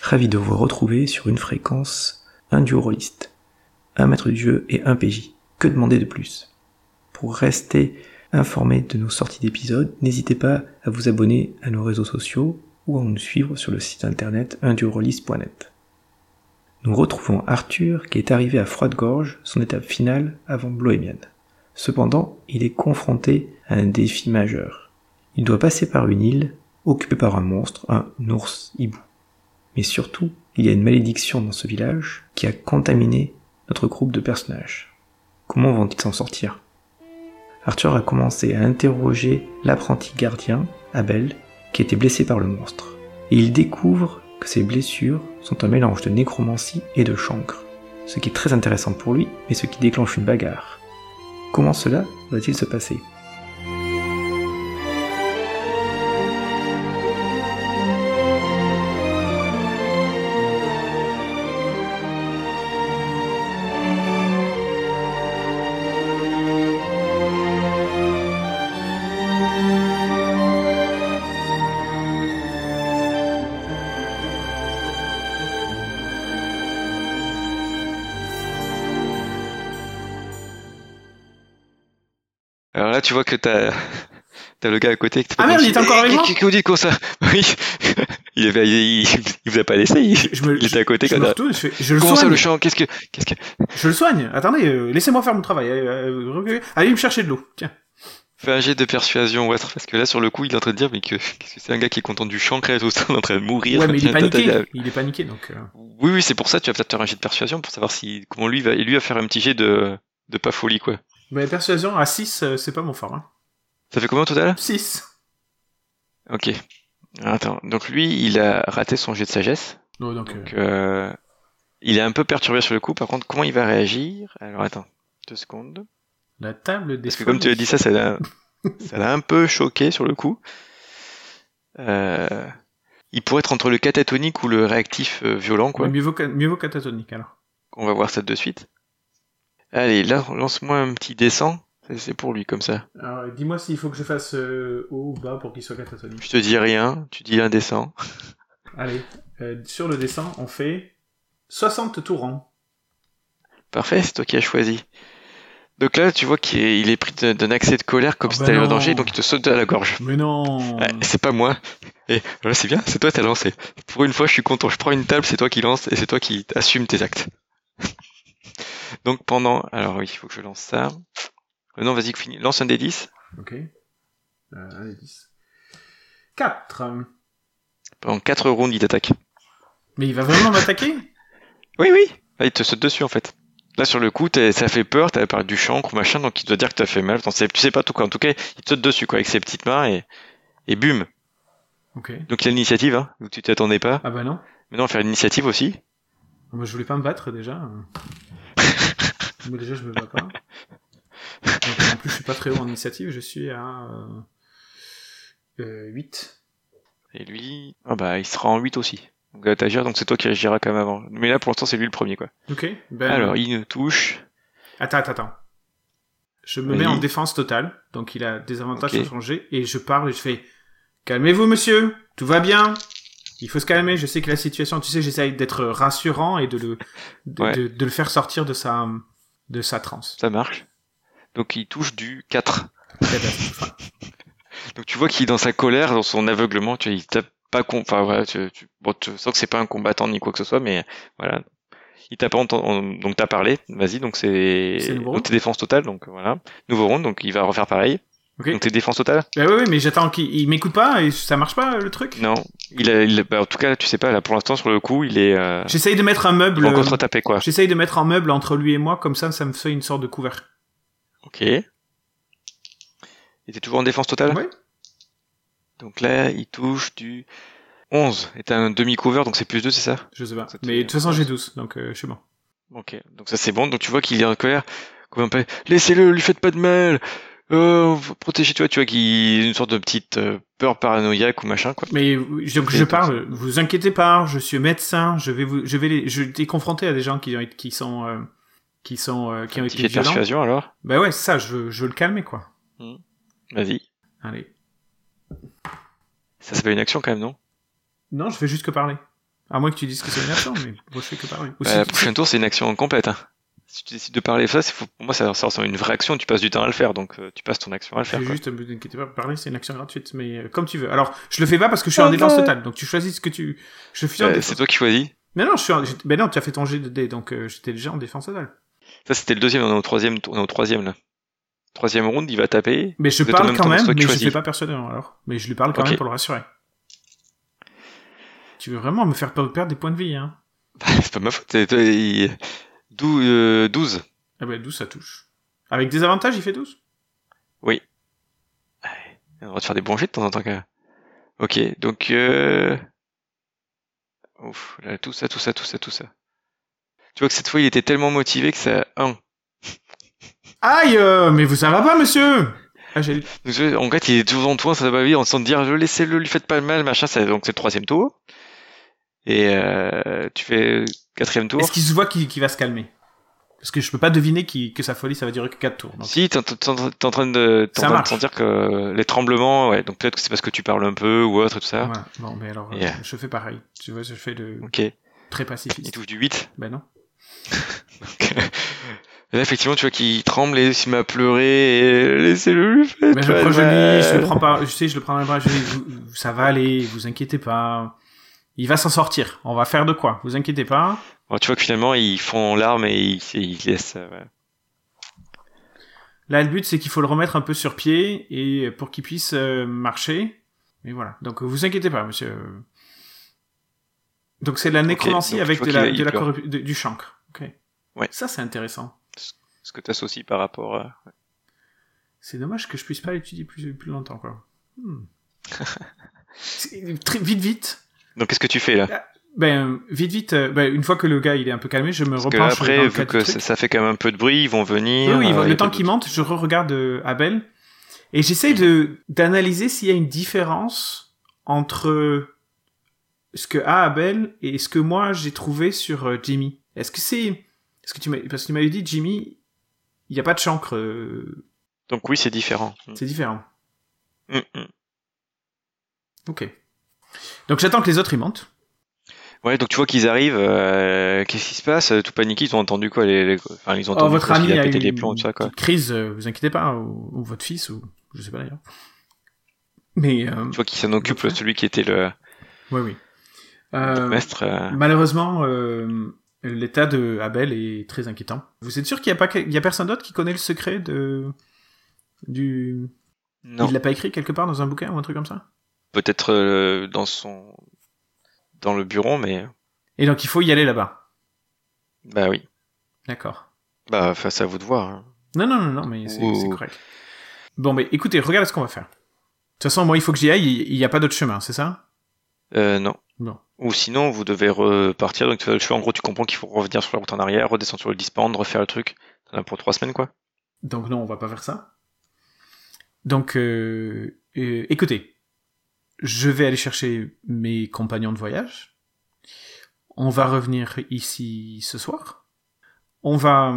Ravi de vous retrouver sur une fréquence, un duo un maître du jeu et un PJ. Que demander de plus? Pour rester informé de nos sorties d'épisodes, n'hésitez pas à vous abonner à nos réseaux sociaux ou à nous suivre sur le site internet unduorolist.net. Nous retrouvons Arthur qui est arrivé à Froide-Gorge, son étape finale avant Bloémian. Cependant, il est confronté à un défi majeur. Il doit passer par une île occupée par un monstre, un ours hibou. Mais surtout, il y a une malédiction dans ce village qui a contaminé notre groupe de personnages. Comment vont-ils s'en sortir? Arthur a commencé à interroger l'apprenti gardien, Abel, qui était blessé par le monstre. Et il découvre que ses blessures sont un mélange de nécromancie et de chancre, ce qui est très intéressant pour lui, mais ce qui déclenche une bagarre. Comment cela va-t-il se passer? Tu vois que t'as t'as le gars à côté. Ah merde, il était encore avec moi Qui vous dit ça Oui. il, avait, il, il, vous a pas laissé. Il, Je me- il était à côté. Je, quand retourne, je, fais, je le Comment ça soigne. le champ Qu'est-ce que qu'est-ce que Je le soigne. Attendez, euh, laissez-moi faire mon travail. Euh. Allez me chercher de l'eau. Tiens. Fais un jet de persuasion ou autre parce que là sur le coup il est en train de dire mais que qu'est-ce que c'est un gars qui est content du chancre et tout ça, il est en train de mourir. Ouais, mais il est paniqué. Il est paniqué, donc. euh, Oui oui c'est pour ça tu vas peut-être faire un jet de persuasion pour savoir si comment lui va et lui va faire un petit jet de de pas folie quoi. Mais persuasion à 6, euh, c'est pas mon fort. Hein. Ça fait combien au total? 6. Ok. Attends donc lui il a raté son jet de sagesse. Oh, donc, euh, Donc, euh, il est un peu perturbé sur le coup. Par contre, comment il va réagir? Alors, attends, deux secondes. la table des. Parce que comme tu as dit ça, ça l'a, ça l'a un peu choqué sur le coup. Euh, il pourrait être entre le catatonique ou le réactif violent, quoi. Mais mieux vaut, ca- mieux vaut catatonique alors. On va voir ça de suite. Allez, là, lance-moi un petit descend. C'est- pour lui, comme ça. Alors, dis-moi s'il faut que je fasse euh, haut ou bas pour qu'il soit catatonique. Je te dis rien, tu dis un descend. Allez, euh, sur le dessin, on fait 60 tours rang. Parfait, c'est toi qui as choisi. Donc là, tu vois qu'il est, il est pris d'un accès de colère comme Ah si bah t'allais au non. danger, donc il te saute à la gorge. Mais non Ouais, c'est pas moi. Et voilà, c'est bien, c'est toi qui as lancé. Pour une fois, je suis content. Je prends une table, c'est toi qui lance et c'est toi qui assume tes actes. Donc pendant, alors oui, il faut que je lance ça. Euh, Non, vas-y, finis. Lance un des 10. Ok. Euh, allez, 10. 4. Pendant 4 rounds, il t'attaque. Mais il va vraiment m'attaquer? Oui, oui. Là, il te saute dessus en fait. Là, sur le coup, ça fait peur, t'as parlé du chancre, machin, donc il doit dire que t'as fait mal. Sais- tu sais pas tout quoi. En tout cas, il te saute dessus quoi, avec ses petites mains et, et bum. Ok. Donc il y a l'initiative, hein, où tu t'y attendais pas. Ah bah non. Maintenant, on va faire l'initiative aussi. Moi je voulais pas me battre déjà. Moi déjà je me bats pas. Donc, en plus je suis pas très haut en initiative, je suis à euh, euh, 8. Et lui, ah bah, il sera en 8 aussi. Donc, à t'agir, donc c'est toi qui agiras quand même avant. Mais là, pour l'instant, c'est lui le premier, quoi. Ok. Ben, Alors, il nous touche. Attends, attends, attends. Je me Oui. mets en défense totale, donc il a des avantages Ok. sur son jet, et je parle et je fais Calmez-vous monsieur, tout va bien. Il faut se calmer, je sais que la situation, tu sais, j'essaye d'être rassurant et de le, de, Ouais. de- de le faire sortir de sa, de sa transe. Ça marche. Donc, il touche du 4. Catastrophe. Donc, tu vois qu'il est dans sa colère, dans son aveuglement, tu vois, il tape pas con, enfin, voilà, tu, tu, bon, tu sens que c'est pas un combattant ni quoi que ce soit, mais voilà. Il t'a pas entendu, donc t'as parlé, vas-y, donc c'est, tes défenses totales, donc voilà. Nouveau round, donc il va refaire pareil. Donc tes défenses totales? Bah oui, oui, mais j'attends qu'il il m'écoute pas et ça marche pas le truc? Non. Il a, il a- bah, en tout cas, tu sais pas, là, pour l'instant, sur le coup, il est, euh, J'essaye de mettre un meuble. en contre-tapé, quoi. J'essaye de mettre un meuble entre lui et moi, comme ça, ça me fait une sorte de couvercle. Ok. Et t'es toujours en défense totale? Ouais. Donc là, il touche du 11. Et t'as un demi-cover, donc c'est plus 2, c'est ça? Je sais pas. Ça Mais de toute façon, j'ai 12, donc euh, je suis bon. Ok, donc ça c'est bon. Donc tu vois qu'il est en colère. Laissez-le, lui faites pas de mal. Euh, protégez-toi, tu vois qu'il a une sorte de petite euh, peur paranoïaque ou machin, quoi. Mais donc, je parle, vous inquiétez pas, je suis médecin, je vais vous, je vais les, je t'ai confronté à des gens qui ont, été- qui sont, euh, qui sont, euh, qui ont été violents. persuasion alors. Bah ouais, ça, je veux, je veux le calmer, quoi. Vas-y. Allez. Ça s'appelle une action quand même, non? Non, je fais juste que parler. À moins que tu dises que c'est une action, mais moi je fais que parler. Ou Bah, si le tu- prochain tour, c'est une action complète. hein. Si tu décides de parler ça, faut- pour moi, ça, ça ressemble à une vraie action. Tu passes du temps à le faire, donc euh, tu passes ton action à le faire. Juste, ne vous inquiétez pas, parler, c'est une action gratuite, mais euh, comme tu veux. Alors, je le fais pas parce que je suis en défense totale, donc tu choisis ce que tu. Je suis en Euh, c'est toi qui choisis. Mais non, je suis en... Mais non, tu as fait ton G de dés, donc euh, j'étais déjà en défense totale. Ça, c'était le deuxième. On est au troisième. tour- On est au troisième là. Troisième round, il va taper. Mais je parle même quand même, mais je choisis. fais pas persuadant alors. Mais je lui parle quand même pour le rassurer. Tu veux vraiment me faire perdre des points de vie, hein? C'est pas ma faute. C'est- toi, il- Dou- euh, 12. Ah bah 12 ça touche. Avec des avantages, il fait 12 On va te faire des bons jets de temps en temps. quand même. Ok, donc euh... Ouf, là, tout ça, tout ça, tout ça, tout ça. Tu vois que cette fois, il était tellement motivé que ça 1. Aïe euh, Mais vous ça va pas, monsieur? Ah. Donc, en fait, il est toujours en toi, ça va vite, en train de dire, laissez-le, lui faites pas de mal, machin, ça, donc c'est le troisième tour. Et euh, tu fais quatrième tour. Est-ce qu'il se voit qu'il va se calmer? Parce que je peux pas deviner que sa folie, ça va durer que 4 tours. donc. Si, t'es en- train de, de sentir que les tremblements, ouais, donc peut-être que c'est parce que tu parles un peu ou autre et tout ça. Ouais, bon, mais alors, je fais pareil. Tu vois, je fais il très pacifiste. touche du 8. Ben non. Et là, effectivement, tu vois qu'il tremble et il met à pleurer et laissez-le lui faire. Mais je le prends, je, le prends pas, je sais, je le prends dans les bras, je dis, ça va aller, vous inquiétez pas. Il va s'en sortir. On va faire de quoi Vous inquiétez pas. Bon, tu vois que finalement, ils font larmes et ils, ils laissent. euh, ouais. Là, le but, c'est qu'il faut le remettre un peu sur pied et pour qu'il puisse euh, marcher. Et voilà. Donc, euh, vous inquiétez pas, monsieur. Donc, c'est de la nécromancie avec de la, de de- du chancre. Ok. Ouais. Ça, c'est intéressant. Ce que tu associes par rapport à. C'est dommage que je puisse pas l'étudier plus, plus longtemps, quoi. Hmm. Très- vite, vite. Donc, qu'est-ce que tu fais là? Ben, vite, vite. euh, ben, une fois que le gars il est un peu calmé, je me Parce que repenche dans après, le vu que ça, fait quand même un peu de bruit, ils vont venir. Oui, oui, euh, le a temps d'autres- qu'il monte, je re-regarde euh, Abel et j'essaye de d'analyser s'il y a une différence entre ce que a Abel et ce que moi j'ai trouvé sur Jimmy. Est-ce que c'est est-ce que tu m'as parce que tu m'avais dit Jimmy, il n'y a pas de chancre, Donc, oui, c'est différent. c'est différent. Mm, mm. Ok. Donc j'attends que les autres y montent. Ouais, donc tu vois qu'ils arrivent. euh, Qu'est-ce qui se passe? Tout paniqué, ils ont entendu quoi les, les- Enfin, ils ont Oh, entendu votre parce qu'il ami a a pété eu les une plombs, tout ça quoi. crise, euh, vous inquiétez pas, ou, ou votre fils, ou je sais pas d'ailleurs. Mais euh, Tu vois qu'il s'en occupe, celui qui était le oui, oui. Euh, maître. euh, Malheureusement, euh, l'état de Abel est très inquiétant. Vous êtes sûr qu'il n'y a pas, que- il y a personne d'autre qui connaît le secret de du. Non, Il l'a pas écrit quelque part dans un bouquin ou un truc comme ça? Peut-être euh, dans son dans le bureau, mais Et donc il faut y aller là-bas. bah oui. D'accord. Bah, c'est à vous de voir. hein. Non, non, non, non, mais c'est correct. Bon, mais écoutez, regardez ce qu'on va faire. De toute façon, moi, il faut que j'y aille. Il n'y a pas d'autre chemin, c'est ça? Euh, non. Non. Ou sinon, vous devez repartir. Donc, tu fais le choix. En gros, tu comprends qu'il faut revenir sur la route en arrière, redescendre sur le disband, refaire le truc. T'en as pour trois semaines, quoi. Donc non, on va pas faire ça. Donc, euh, euh, écoutez, je vais aller chercher mes compagnons de voyage. On va revenir ici ce soir. On va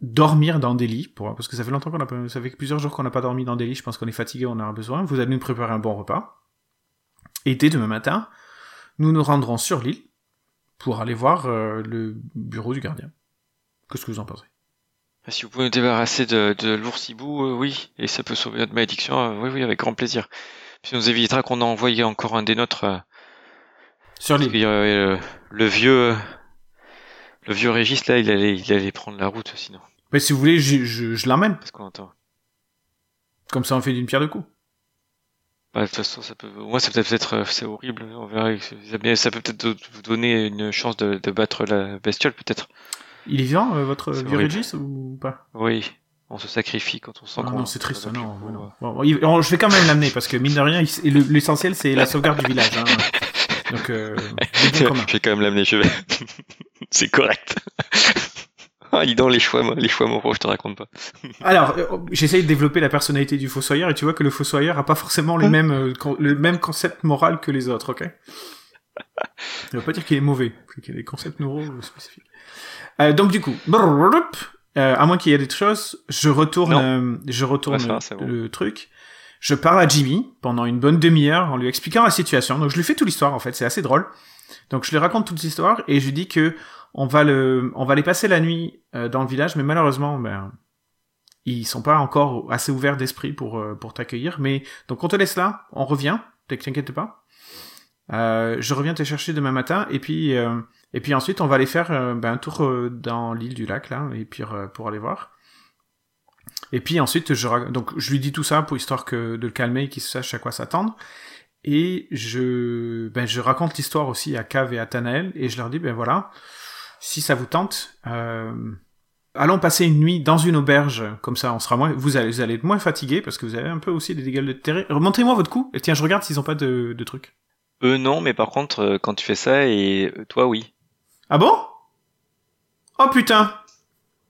dormir dans des lits, pour, parce que ça fait longtemps qu'on a pas, ça fait plusieurs jours qu'on n'a pas dormi dans des lits. Je pense qu'on est fatigué, on a besoin. Vous allez nous préparer un bon repas. Et dès demain matin, nous nous rendrons sur l'île pour aller voir euh, le bureau du gardien. Qu'est-ce que vous en pensez? Si vous pouvez nous débarrasser de, de l'oursibou, euh, oui. Et ça peut sauver notre malédiction, euh, oui, oui, avec grand plaisir. Puis ça nous évitera qu'on en envoie encore un des nôtres. euh, Sur l'île. aurait, euh, le vieux, le vieux Régis, là, il allait, il allait prendre la route, sinon. Mais si vous voulez, je, je, je l'emmène. Parce qu'on entend? Comme ça, on fait d'une pierre deux coups. Bah, de toute façon, ça peut, moi, ça peut peut-être, euh, c'est horrible, on verra. Mais ça peut peut-être vous donner une chance de, de battre la bestiole, peut-être. Il est vivant, euh, votre horrible. Régis, ou pas? Oui. On se sacrifie quand on sent Ah qu'on. Non, c'est triste, non. ouais, euh. Bon, bon, il- on- je vais quand même l'amener, parce que mine de rien, l'essentiel, c'est la sauvegarde du village. Hein. Donc, euh. Je vais quand même l'amener, je vais. c'est correct. ah, dis donc les choix, les choix moraux, je te raconte pas. Alors, euh, j'essaye de développer la personnalité du fossoyeur, et tu vois que le fossoyeur a pas forcément les mêmes, con- le même concept moral que les autres, ok? Ça veut pas dire qu'il est mauvais, qu'il y a des concepts moraux spécifiques. Euh, donc du coup, euh, à moins qu'il y ait des choses, je retourne, euh, je retourne Ouais, ça va, c'est bon. le truc. je parle à Jimmy pendant une bonne demi-heure en lui expliquant la situation. Donc je lui fais toute l'histoire en fait, c'est assez drôle. Donc je lui raconte toute l'histoire et je lui dis que on va le, on va aller passer la nuit dans le village, mais malheureusement, ben, ils sont pas encore assez ouverts d'esprit pour pour t'accueillir. Mais donc on te laisse là, on revient, t'inquiète pas. Euh, je reviens te chercher demain matin et puis euh, et puis ensuite on va aller faire euh, ben, un tour dans l'île du lac là et puis pour aller voir. Et puis ensuite je donc je lui dis tout ça pour histoire que de le calmer et qu'il sache à quoi s'attendre. Et je ben je raconte l'histoire aussi à Cave et à Tanael et je leur dis ben voilà si ça vous tente. Euh, allons passer une nuit dans une auberge, comme ça on sera moins, vous allez, vous allez être moins fatigué parce que vous avez un peu aussi des dégâts de terrain. Remontez-moi votre coup. Et tiens, je regarde s'ils ont pas de, de trucs. Eux non, mais par contre, euh, quand tu fais ça, et euh, toi oui. Ah bon? Oh putain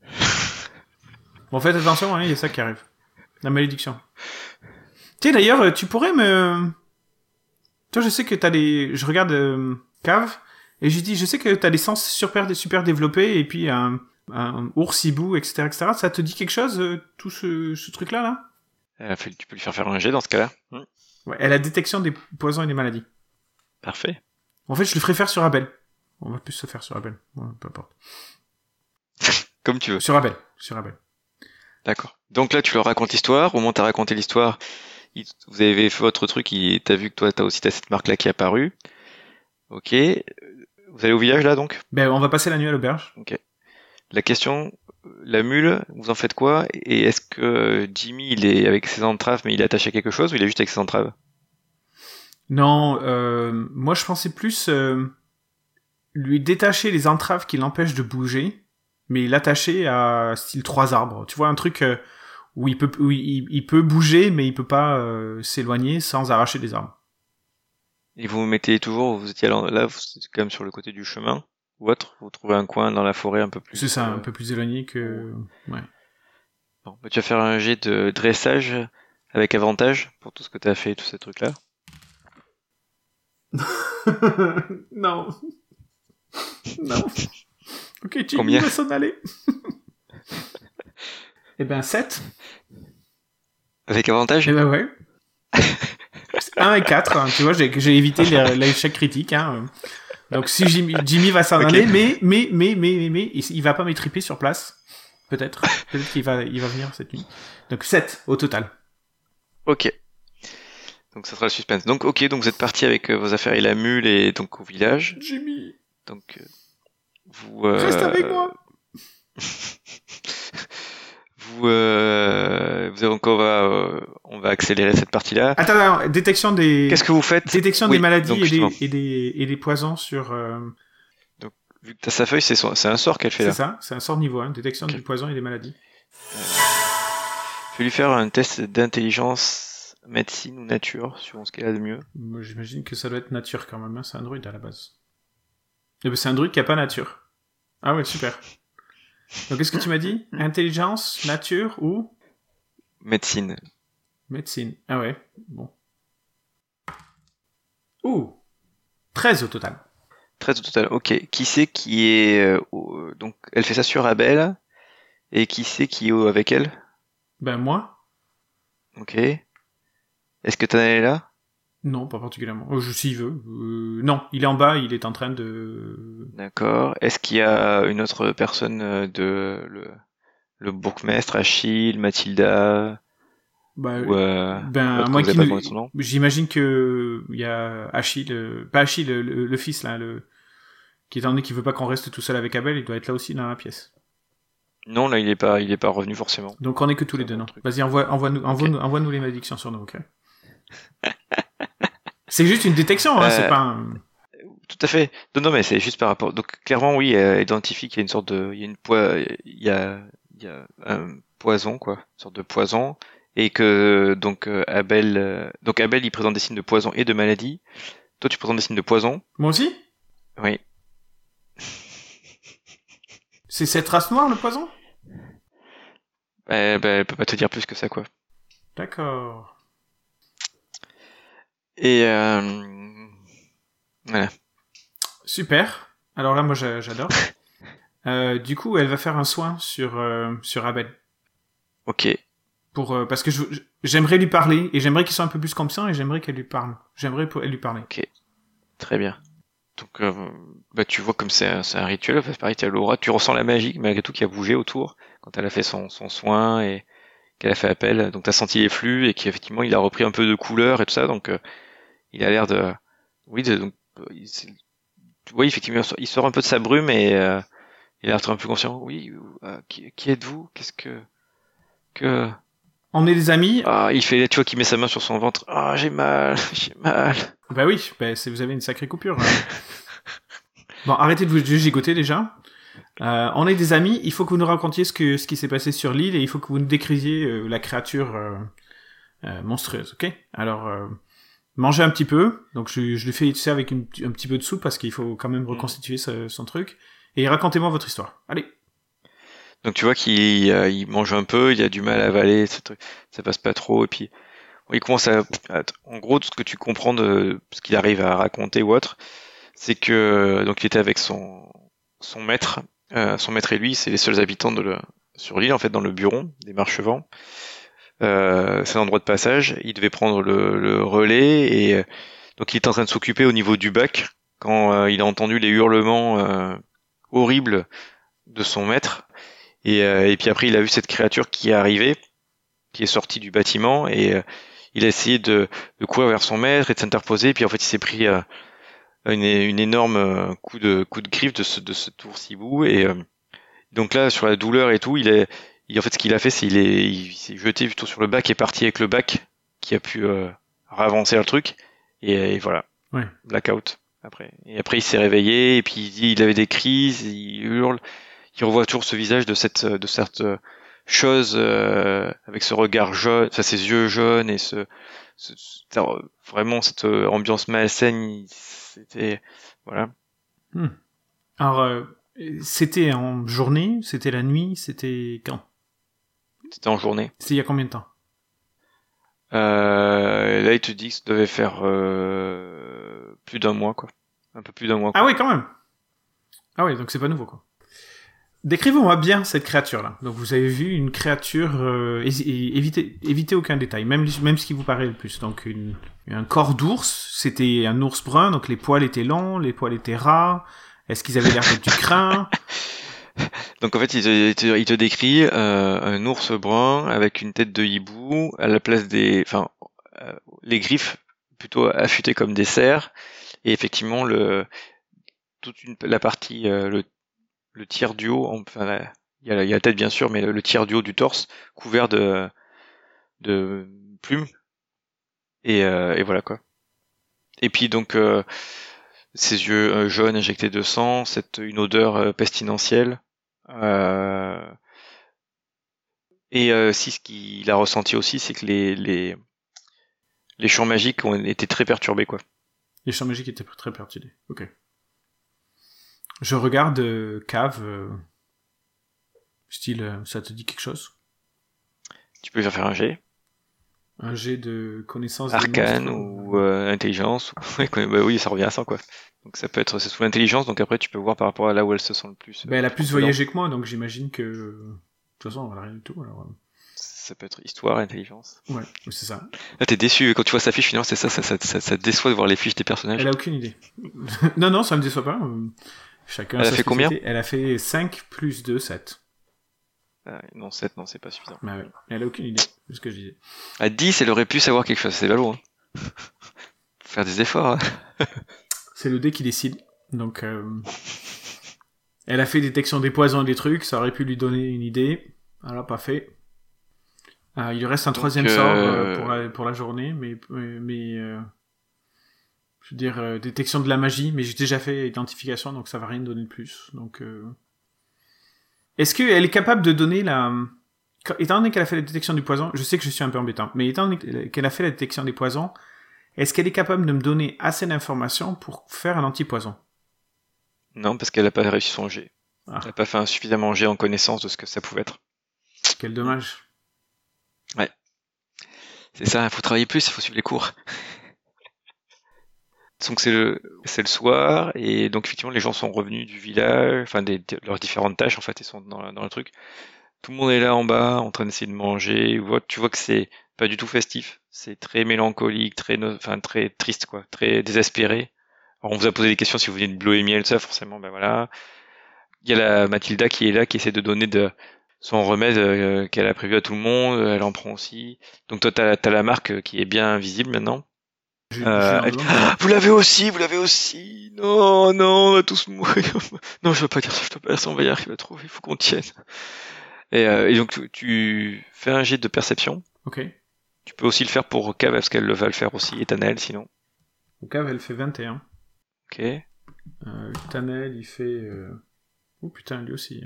Bon, faites attention, hein, il y a ça qui arrive. La malédiction. Tu sais, d'ailleurs, euh, tu pourrais me... Toi, je sais que t'as des... Je regarde euh, Cave, et je dis, je sais que t'as des sens super, super développés, et puis un, un ours hibou, etc., etc. Ça te dit quelque chose, euh, tout ce, ce truc-là, là? Euh, tu peux lui faire faire un jet dans ce cas-là. Ouais, elle a détection des poisons et des maladies. Parfait. En fait, je le ferai faire sur Abel. On va plus se faire sur Abel. Ouais, peu importe. Comme tu veux. Sur Abel. Sur Abel. D'accord. Donc là, tu leur racontes l'histoire. Au moment où t'as raconté l'histoire, vous avez fait votre truc. et T'as vu que toi, t'as aussi t'as cette marque-là qui est apparue. Ok. Vous allez au village là donc? Ben, on va passer la nuit à l'auberge. La question, la mule, vous en faites quoi? Et est-ce que Jimmy, il est avec ses entraves, mais il est attaché à quelque chose ou il est juste avec ses entraves? Non, euh, moi je pensais plus euh, lui détacher les entraves qui l'empêchent de bouger, mais l'attacher à style trois arbres. Tu vois un truc euh, où il peut où il, il peut bouger, mais il peut pas euh, s'éloigner sans arracher des arbres. Et vous vous mettez toujours, vous étiez là, là, vous êtes quand même sur le côté du chemin ou autre. Vous trouvez un coin dans la forêt un peu plus. C'est ça, un peu plus éloigné que. Ouais. Bon, bah, tu vas faire un jet de dressage avec avantage pour tout ce que tu as fait, tous ces trucs-là. non. non. Ok, Jimmy Combien? va s'en aller. eh ben 7. Avec avantage? Eh ben ouais. 1 et 4, hein, tu vois, j'ai évité l'échec critique. Hein. Donc si Jimmy, Jimmy va s'en Ok. aller, mais, mais, mais, mais, mais, mais, il, il va pas m'étriper sur place. Peut-être. Peut-être qu'il va, il va venir cette nuit. Donc 7 au total. Ok. Donc ça sera le suspense. Donc ok, donc vous êtes parti avec euh, vos affaires et la mule et donc au village. Jimmy, Donc euh, vous euh, reste avec moi. Vous euh, vous avez encore euh, on va accélérer cette partie-là. Attends, attends, détection des, Qu'est-ce que vous faites? détection Oui, des maladies donc, et, des, et, des, et des poisons sur, euh, Vu que t'as sa feuille, c'est c'est un sort qu'elle fait c'est là. ça, c'est un sort niveau 1, détection Ok. du poison et des maladies. Je vais lui faire un test d'intelligence, médecine ou nature, suivant ce qu'elle a de mieux. Moi, j'imagine que ça doit être nature quand même, hein, c'est un druide à la base. Eh ben, c'est un druide qui a pas nature. Ah ouais, super. Donc, qu'est-ce que tu m'as dit? Intelligence, nature ou? Médecine. médecine Ah ouais, bon. Ouh 13 au total. 13 au total. Ok. Qui c'est qui est euh, donc elle fait ça sur Abel et qui c'est qui est avec elle? Ben, moi Ok. Est-ce que Tanael est là? Non, pas particulièrement. Oh, je s'il veut. Euh, non, il est en bas, il est en train de... D'accord. Est-ce qu'il y a une autre personne euh, de le, le bourgmestre, Achille, Mathilda Bah, ou euh, ben, moi qui J'imagine que il y a Achille, euh, pas Achille, le, le- le fils là, le qui étant donné qu'il veut pas qu'on reste tout seul avec Abel, il doit être là aussi dans la pièce. Non, là il est pas, il est pas revenu forcément. Donc on est que tous les deux, non. Vas-y, envoie, envoie nous, envoie, Ok. nous, envoie nous les malédictions sur nous, ok C'est juste une détection, hein, c'est Euh, pas un... Tout à fait. Non, non, mais c'est juste par rapport. Donc clairement, oui, elle identifie qu'il y a une sorte de, il y a une il y a, il y a un poison quoi, une sorte de poison, et que donc euh, Abel, euh, donc Abel, il présente des signes de poison et de maladie. Toi, tu présentes des signes de poison. Moi aussi? Oui. C'est cette race noire, le poison? Eh ben, elle peut pas te dire plus que ça quoi. D'accord. Et euh, voilà. Super. Alors là, moi, j'a- j'adore. Euh, du coup, elle va faire un soin sur, euh, sur Abel. Ok. pour parce que j'aimerais lui parler et j'aimerais qu'il soit un peu plus conscient et j'aimerais qu'elle lui parle. J'aimerais pour elle lui parler. Très bien. Donc, euh, bah, tu vois comme c'est un, rituel, pareil, t'as l'aura, tu ressens la magie malgré tout qui a bougé autour quand elle a fait son, son soin et qu'elle a fait appel. Donc, t'as senti les flux et qu'effectivement, il a repris un peu de couleur et tout ça. Donc, euh, il a l'air de, oui, de, donc, il- oui, effectivement, il sort un peu de sa brume et euh, il a l'air un peu conscient. Oui, euh, qui, qui êtes-vous? Qu'est-ce que, que, On est des amis. ah, il fait, tu vois, qu'il met sa main sur son ventre. Ah, j'ai mal, j'ai mal. Bah oui, bah, vous avez une sacrée coupure. hein. bon, arrêtez de vous gigoter déjà. Euh, on est des amis, il faut que vous nous racontiez ce, que, ce qui s'est passé sur l'île et il faut que vous nous décriviez euh, la créature euh, euh, monstrueuse, ok? Alors, mangez un petit peu. Donc, je, je tu sais, avec une- un petit peu de soupe parce qu'il faut quand même reconstituer ce- son truc. Et racontez-moi votre histoire. Allez. Donc tu vois qu'il euh, il mange un peu, il a du mal à avaler, ce truc, ça passe pas trop, et puis il commence à, à- en gros, ce que tu comprends de ce qu'il arrive à raconter ou autre, c'est que donc il était avec son son maître, euh, son maître et lui, c'est les seuls habitants de le, sur l'île en fait, dans le buron des Marchevents. Euh, c'est un endroit de passage. Il devait prendre le, le relais et euh, donc il est en train de s'occuper au niveau du bac quand euh, il a entendu les hurlements euh, horribles de son maître. Et, et puis après, il a vu cette créature qui est arrivée, qui est sortie du bâtiment, et il a essayé de, de courir vers son maître et de s'interposer. Puis en fait, il s'est pris une, une énorme coup de coup de griffe de ce, de ce tour-cibou. Et donc là, sur la douleur et tout, il est, il, en fait, ce qu'il a fait, c'est il est, il s'est jeté plutôt sur le bac et est parti avec le bac qui a pu euh, ravancer le truc. Et, et voilà, Ouais. blackout. Après, et après, il s'est réveillé et puis il dit, il avait des crises, il hurle il revoit toujours ce visage de cette de cette euh, chose euh, avec ce regard jaune, enfin ses yeux jaunes et ce, ce- ce- vraiment cette euh, ambiance malsaine. C'était voilà. Alors, euh, c'était en journée, c'était la nuit, c'était quand? C'était en journée. C'était il y a combien de temps? Euh, là, il te dit que ça devait faire euh, plus d'un mois, quoi. Un peu plus d'un mois. quoi. Ah oui, quand même. Ah oui, donc c'est pas nouveau, quoi. Décrivez-moi bien cette créature-là. Donc vous avez vu une créature, euh, évitez, évitez aucun détail, même, même ce qui vous paraît le plus. Donc une, un corps d'ours, c'était un ours brun, donc les poils étaient longs, les poils étaient ras. Est-ce qu'ils avaient l'air d'être du crin? Donc en fait, il te, décrit euh, un ours brun avec une tête de hibou à la place des, enfin, euh, les griffes plutôt affûtées comme des cerfs et effectivement le toute la partie euh, le, le tiers du haut, enfin il y, a la, il y a la tête bien sûr, mais le, tiers du haut du torse couvert de de plumes et, et voilà quoi. Et puis donc ses yeux jaunes injectés de sang, cette une odeur pestilentielle. Euh, et euh, si ce qu'il a ressenti aussi, c'est que les, les, les champs magiques ont été très perturbés, quoi. Les champs magiques étaient très perturbés. Ok. Je regarde euh, Cave. euh, style, euh, ça te dit quelque chose? Tu peux faire faire un jet, Un jet de connaissance arcane ou euh, intelligence. Bah oui, ça revient à ça, quoi. Donc ça peut être c'est sous l'intelligence, donc après tu peux voir par rapport à là où elle se sent le plus. euh, Ben, elle a plus confiante. voyagé que moi, donc j'imagine que. De toute façon, elle a rien du tout. Alors... euh, Ça peut être histoire, intelligence. Ouais, c'est ça. Là t'es déçu quand tu vois sa fiche, finalement c'est ça, ça, ça, ça, ça te déçoit de voir les fiches des personnages. Elle a aucune idée. non, non, ça me déçoit pas. euh, Chacun Elle a fait combien. Elle a fait 5 plus 2, 7. Ah, non, 7, non, c'est pas suffisant. Bah ouais, elle a aucune idée, c'est ce que je disais. À 10, elle aurait pu savoir quelque chose, c'est valoureux. Hein. Faut Faire des efforts. hein. C'est le dé qui décide. Donc, euh, elle a fait détection des poisons et des trucs, ça aurait pu lui donner une idée. Elle l'a pas fait. Ah, il lui reste un troisième euh, sort euh, pour, la, pour la journée, mais, mais, mais, euh, je veux dire, euh, détection de la magie, mais j'ai déjà fait identification, donc ça va rien donner de plus. Donc, euh, est-ce qu'elle est capable de donner la, étant donné qu'elle a fait la détection du poison, je sais que je suis un peu embêtant, mais étant donné qu'elle a fait la détection des poisons, est-ce qu'elle est capable de me donner assez d'informations pour faire un antipoison? Non, parce qu'elle a pas réussi son jet. Ah. Elle a pas fait un suffisamment jet en connaissance de ce que ça pouvait être. Quel dommage. C'est ça, il faut travailler plus, il faut suivre les cours. Donc c'est le c'est le soir et donc effectivement les gens sont revenus du village, enfin des, de leurs différentes tâches en fait ils sont dans, dans le truc. tout le monde est là en bas en train d'essayer de manger. Tu vois que c'est pas du tout festif. C'est très mélancolique, très, enfin, très triste, quoi. Très désespéré. Alors, on vous a posé des questions si vous venez de Bleu et Miel, ça, forcément, ben voilà. Il y a la Mathilda qui est là, qui essaie de donner de son remède euh, qu'elle a prévu à tout le monde. Elle en prend aussi. Donc, toi, t'as as la marque qui est bien visible maintenant. Euh, vous l'avez aussi, vous l'avez aussi. Non, non, on va tous mourir. non, je veux pas dire ça, je peux pas dire ça, on va y arriver il faut qu'on tienne. Et, euh, et donc tu, fais un jet de perception. Ok. Tu peux aussi le faire pour Cav parce qu'elle va le faire aussi, et Tanel sinon. Cav elle fait 21. Ok. Euh, Tanel il fait... Euh... Oh putain, lui aussi.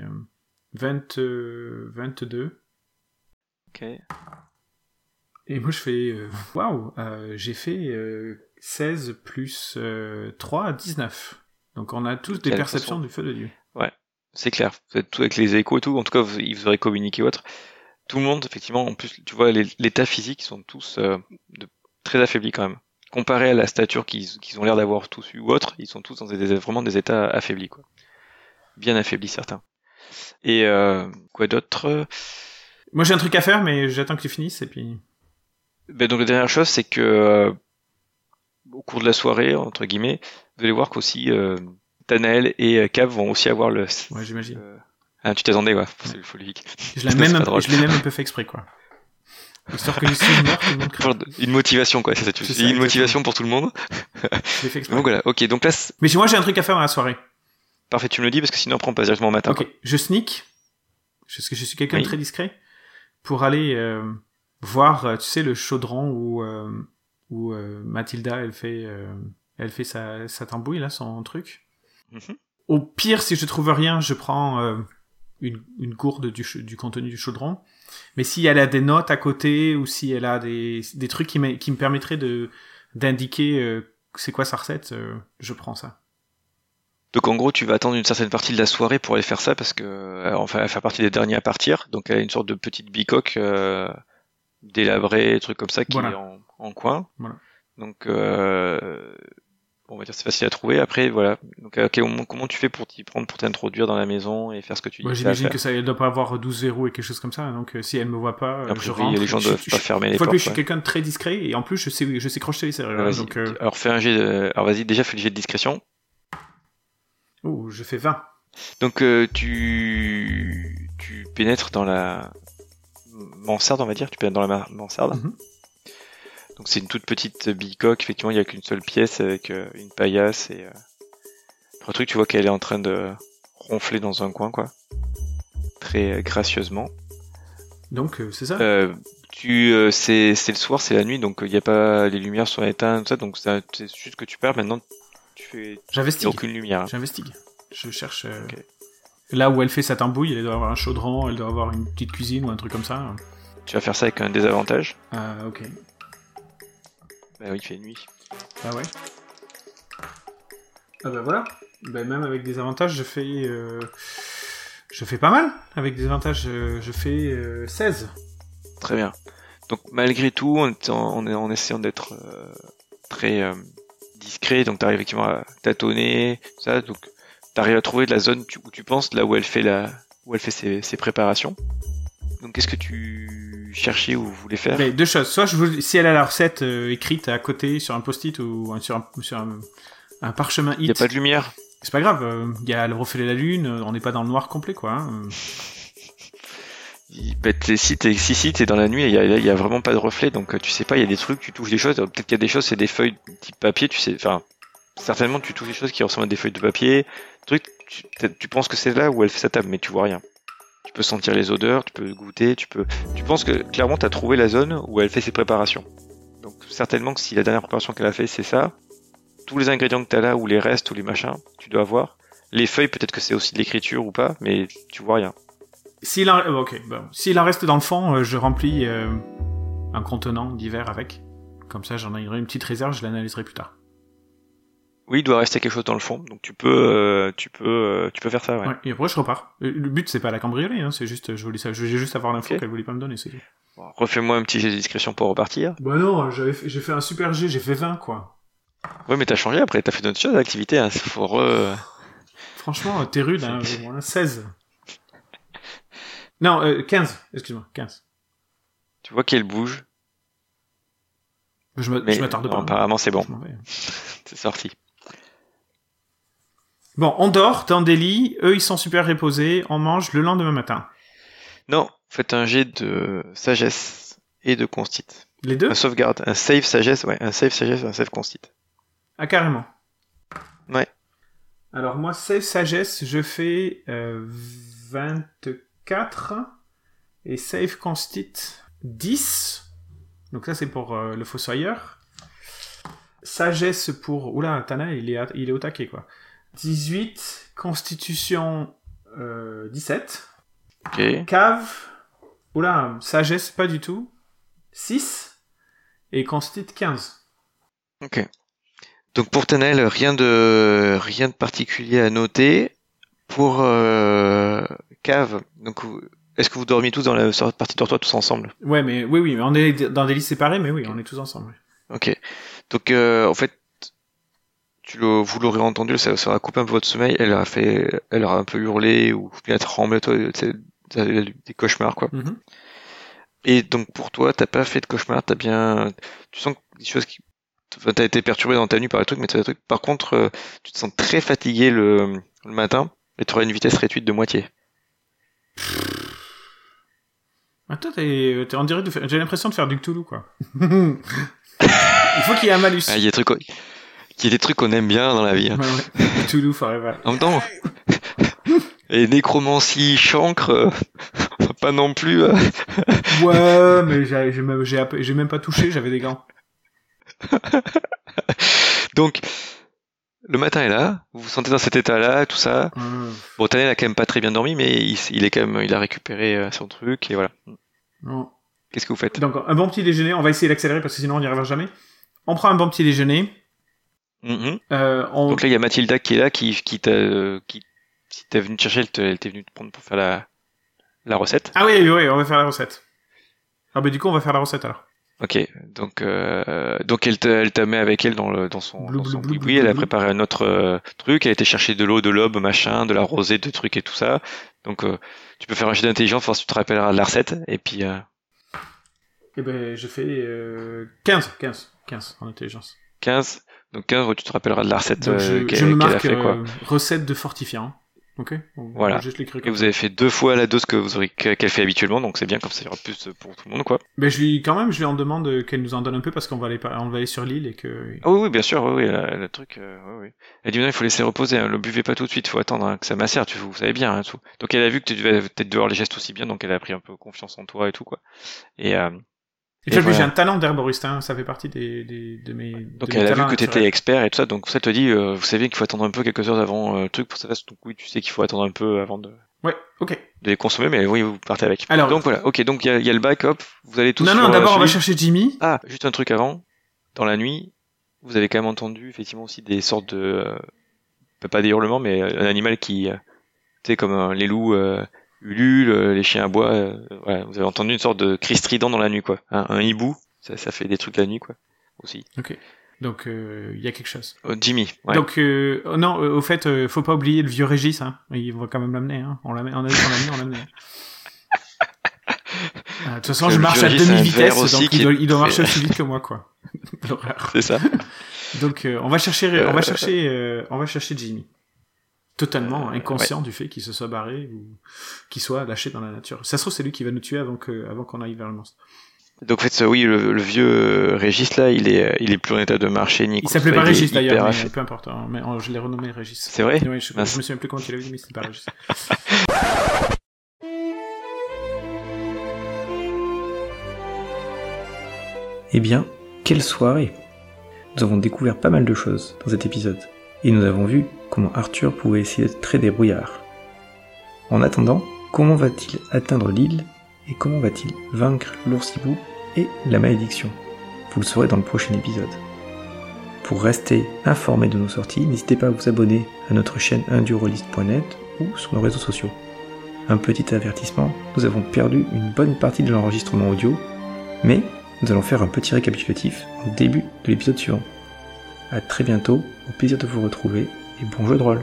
20, euh, 22. Ok. Et moi je fais... Euh, waouh wow, J'ai fait 16 plus 3, 19. Donc on a tous des perceptions du feu de Dieu. Ouais, c'est clair. Vous êtes tout avec les échos et tout. En tout cas, vous, ils vous auraient communiqué ou autre. Tout le monde, effectivement, en plus, tu vois, l'état physique, ils sont tous euh, de, très affaiblis quand même. Comparé à la stature qu'ils ont l'air d'avoir tous eu ou autre, ils sont tous dans des, vraiment des états affaiblis, quoi. Bien affaiblis, certains. Et euh, quoi d'autre? Moi, j'ai un truc à faire, mais j'attends que tu finisses, et puis... Ben, donc, la dernière chose, c'est que euh, au cours de la soirée, entre guillemets, vous allez voir qu'aussi euh, Tanael et euh, Cav vont aussi avoir le. Ouais, j'imagine. Euh, ah, tu t'attendais, ouais, c'est le folique. Je l'ai même, un... je l'ai même un peu fait exprès, quoi. Histoire que je suis mort, tout le monde Une motivation, quoi, c'est ça, tu Une motivation pour tout le monde. Je fait exprès. Donc voilà, ok, donc là. Mais moi, j'ai un truc à faire dans la soirée. Parfait, tu me le dis parce que sinon on prend pas directement au matin. Ok, je sneak. Parce que je suis quelqu'un de très discret. Pour aller euh, voir, euh, tu sais, le chaudron où, euh, où euh, Mathilda, elle fait, elle fait sa, sa tambouille, là, son truc. Mhm. Au pire, si je trouve rien, je prends une, une, gourde du, du, contenu du chaudron. Mais si elle a des notes à côté ou si elle a des, des trucs qui, qui me permettraient de d'indiquer euh, c'est quoi sa recette, euh, je prends ça. Donc en gros, tu vas attendre une certaine partie de la soirée pour aller faire ça parce que euh, enfin, elle faire partie des derniers à partir. Donc elle a une sorte de petite bicoque euh, délabrée, trucs comme ça qui voilà. est en, en coin. Voilà. Donc euh, on va dire c'est facile à trouver. Après, voilà. Donc, quel moment, comment tu fais pour t'y prendre, pour t'introduire dans la maison et faire ce que tu dis Moi, j'imagine que ça ne doit pas avoir 12 verrous et quelque chose comme ça. Donc, euh, si elle me voit pas, Après, je oui, rentre. les gens je, doivent je, pas fermer les faut portes. que je suis ouais. quelqu'un de très discret et en plus, je sais, je sais crocheter les serrures. Donc, euh... Alors, fais un jet. De... Alors, vas-y, déjà, fais le jet de discrétion. oh, je fais 20. Donc, euh, tu, tu pénètres dans la mansarde, on va dire. Tu pénètres dans la mansarde. Mhm. Donc, c'est une toute petite bicoque. Effectivement, il y a qu'une seule pièce avec euh, une paillasse et. Euh... Le truc, tu vois qu'elle est en train de ronfler dans un coin, quoi. Très euh, gracieusement. Donc, c'est ça? Tu, c'est, c'est le soir, c'est la nuit, donc il n'y a pas les lumières sont éteintes, tout ça, donc c'est juste que tu perds. Maintenant, tu fais, J'investigue. aucune lumière. hein. J'investigue. Je cherche. Là où elle fait sa tambouille, elle doit avoir un chaudron, elle doit avoir une petite cuisine ou un truc comme ça. Tu vas faire ça avec un désavantage. Ah, ok. Bah oui, il fait nuit. Ah ouais. Ah bah voilà. Bah même avec des avantages, je fais. euh, Je fais pas mal. Avec des avantages, euh, je fais euh, 16. Très bien. Donc malgré tout, en, étant- en, en essayant d'être euh, très euh, discret, donc t'arrives effectivement à tâtonner, tout ça, donc t'arrives à trouver de la zone où tu penses, là où elle fait la, où elle fait ses, ses préparations. Donc qu'est-ce que tu cherchais ou voulais faire Mais deux choses. Soit je vous... si elle a la recette euh, écrite à côté sur un post-it ou sur un, sur un, un parchemin Il n'y a pas de lumière. c'est pas grave. euh, Il y a le reflet de la lune, euh, on n'est pas dans le noir complet quoi. hein. Bah, t'es- si t'es si, dans la nuit, il y a, il y a vraiment pas de reflet, donc tu sais pas, il y a des trucs, tu touches des choses, peut-être qu'il y a des choses, c'est des feuilles type papier, tu sais, enfin, certainement tu touches des choses qui ressemblent à des feuilles de papier, truc, tu, tu penses que c'est là où elle fait sa table, mais tu vois rien. Tu peux sentir les odeurs, tu peux goûter, tu peux, tu penses que clairement t'as trouvé la zone où elle fait ses préparations. Donc certainement que si la dernière préparation qu'elle a fait c'est ça, tous les ingrédients que t'as là ou les restes ou les machins, tu dois voir. Les feuilles, peut-être que c'est aussi de l'écriture ou pas, mais tu vois rien. S'il en... euh, en reste dans le fond, euh, je remplis euh, un contenant d'hiver avec. Comme ça, j'en ai une petite réserve, je l'analyserai plus tard. Oui, il doit rester quelque chose dans le fond, donc tu peux, euh, tu peux, euh, tu peux faire ça. Ouais. Ouais, et après, je repars. Euh, Le but, c'est pas la cambrioler, hein, c'est juste, je voulais, ça, je voulais juste avoir l'info qu'elle voulait pas me donner, c'est tout. Bon, Refais-moi un petit jet de discrétion pour repartir. Bah non, j'ai fait un super G, j'ai fait 20, quoi. Ouais, mais t'as changé après, t'as fait d'autres choses, l'activité. Hein. Faut re... Franchement, euh, t'es rude, hein, C'est- voilà, 16. Non, euh, 15, excuse-moi, 15. Tu vois qu'elle bouge, Je me- mais je m'attarde pas. apparemment c'est bon, c'est sorti. Bon, on dort dans des lits, eux ils sont super reposés, on mange le lendemain matin. Non, faites un jet de sagesse et de constit. Les deux Un sauvegarde, un save sagesse, ouais, un save sagesse, un save constit. Ah, carrément. Ouais. Alors moi, save sagesse, je fais euh, 24 et save constit 10. Donc ça c'est pour euh, le fossoyeur. Sagesse pour... Oula, Tana, il est, à- il est au taquet quoi. 18, constitution euh, 17. Ok. Cave, oula, sagesse pas du tout. 6 et constit 15. Ok. Donc pour Tanel, rien de rien de particulier à noter. Pour euh, Cave, donc est-ce que vous dormiez tous dans la partie dortoir tous ensemble? Ouais, mais oui, oui, mais on est dans des lits séparés, mais oui, on est tous ensemble. Ok. Donc euh, en fait, tu le, vous l'aurez entendu, ça, ça va couper un peu votre sommeil. Elle a fait, elle a un peu hurlé ou bien tremblé, toi, des cauchemars quoi. Mhm. Et donc pour toi, t'as pas fait de cauchemar, t'as bien, tu sens que des choses qui, enfin, t'as été perturbé dans ta nuit par des trucs, mais t'as des trucs. Par contre, euh, tu te sens très fatigué le, le matin, et tu auras une vitesse réduite de moitié. Ah, toi, t'es, de faire- j'ai l'impression de faire du Cthulhu, quoi. Il faut qu'il y ait un malus. Ah, il y a des trucs, il y a des trucs qu'on aime bien dans la vie. hein. Ouais, ouais. Forever. En même temps, et nécromancie, chancre, euh, pas non plus. euh, Ouais, mais j'ai, même, même pas touché, j'avais des gants. Donc, le matin est là, vous vous sentez dans cet état-là, tout ça. Euh, Bon, Tanel a quand même pas très bien dormi, mais il, est quand même, il a récupéré euh, son truc, et voilà. non. Qu'est-ce que vous faites? Donc, un bon petit déjeuner, on va essayer d'accélérer parce que sinon on n'y arrivera jamais. On prend un bon petit déjeuner. Mhm. Euh, on... Donc là, il y a Mathilda qui est là, qui, qui t'a, qui, si t'es venu te chercher, elle te- elle t'est venue te prendre pour faire la, la recette. Ah oui, oui, oui, on va faire la recette. Ah bah du coup, on va faire la recette alors. Ok, donc, euh, donc elle te met avec elle dans le, dans son, Blou, dans blou, son blou, boui-boui. blou, Elle a préparé un autre euh, truc. Elle a été chercher de l'eau, de l'aube, machin, de la rosée, de trucs et tout ça. Donc, euh, tu peux faire un jet d'intelligence, si tu te rappelleras de la recette. Et puis, Eh ben, j'ai fait euh, 15, 15, 15 en intelligence. 15. Donc 15, tu te rappelleras de la recette euh, qu'elle je me qu'elle a marque fait, quoi. euh, recette de fortifiant. Ok? On Voilà. Et vous avez fait deux fois la dose que vous aurez qu'elle fait habituellement, donc c'est bien comme ça il y aura plus pour tout le monde quoi. Mais je lui, quand même, je lui en demande euh, qu'elle nous en donne un peu parce qu'on va aller, on va aller sur l'île et que. Ah oui, oui, bien sûr, oui, oui, la- le truc, euh, oui, oui. Elle dit non, il faut laisser reposer, hein, le buvez pas tout de suite, il faut attendre hein, que ça macère, tu, vous savez bien, hein, tout. Donc elle a vu que tu devais peut-être devoir les gestes aussi bien, donc elle a pris un peu confiance en toi et tout quoi. Et euh, Et, Et voilà. j'ai un talent d'herboriste, hein, ça fait partie des, des, de mes. donc de mes elle a vu que tu étais naturels. expert et tout ça, donc ça te dit, euh, vous savez qu'il faut attendre un peu quelques heures avant euh, le truc pour que ça fasse, donc oui, tu sais qu'il faut attendre un peu avant de, Ouais, ok. de les consommer, mais oui, vous partez avec. Alors- donc voilà, ok, donc il y y a le backup, vous allez tous non, non, euh, d'abord, on va chercher Jimmy. Ah, juste un truc avant. Dans la nuit, vous avez quand même entendu effectivement aussi des sortes de, euh, pas des hurlements, mais un animal qui, euh, tu sais, comme euh, les loups euh, ululent, euh, les chiens à bois. euh, voilà, vous avez entendu une sorte de cri strident dans la nuit, quoi. Un, un hibou, ça, ça fait des trucs la nuit, quoi. Aussi. Donc, euh, il y a quelque chose. Oh, Jimmy, ouais. Donc, euh, oh non, euh, au fait, euh, faut pas oublier le vieux Régis, hein. Il va quand même l'amener, hein. On l'a, on a dit qu'on l'amenait, on l'a amené. De toute façon, je marche à demi-vitesse, donc il doit, il doit marcher aussi vite que moi, quoi. L'horreur. c'est ça. Donc, euh, on va chercher, on Euh, va chercher, euh, on va chercher Jimmy. Totalement inconscient du fait qu'il se soit barré ou qu'il soit lâché dans la nature. Ça se trouve, c'est lui qui va nous tuer avant que, avant qu'on aille vers le monstre. Donc en fait, ça, oui, le, le vieux euh, Régis là, il est, euh, il est plus en état de marcher ni Il s'appelait pas Régis d'ailleurs, mais peu importe. hein. Mais oh, je l'ai renommé Régis. C'est vrai. Je, je me souviens plus comment tu l'avais dit, mais c'était pas Régis. Eh bien, quelle soirée Nous avons découvert pas mal de choses dans cet épisode, et nous avons vu comment Arthur pouvait essayer de traiter des brouillards. En attendant, comment va-t-il atteindre l'île, et comment va-t-il vaincre l'oursibou et la malédiction? Vous le saurez dans le prochain épisode. Pour rester informé de nos sorties, n'hésitez pas à vous abonner à notre chaîne indurolist.net ou sur nos réseaux sociaux. Un petit avertissement, nous avons perdu une bonne partie de l'enregistrement audio, mais nous allons faire un petit récapitulatif au début de l'épisode suivant. A très bientôt, au plaisir de vous retrouver et bon jeu de rôle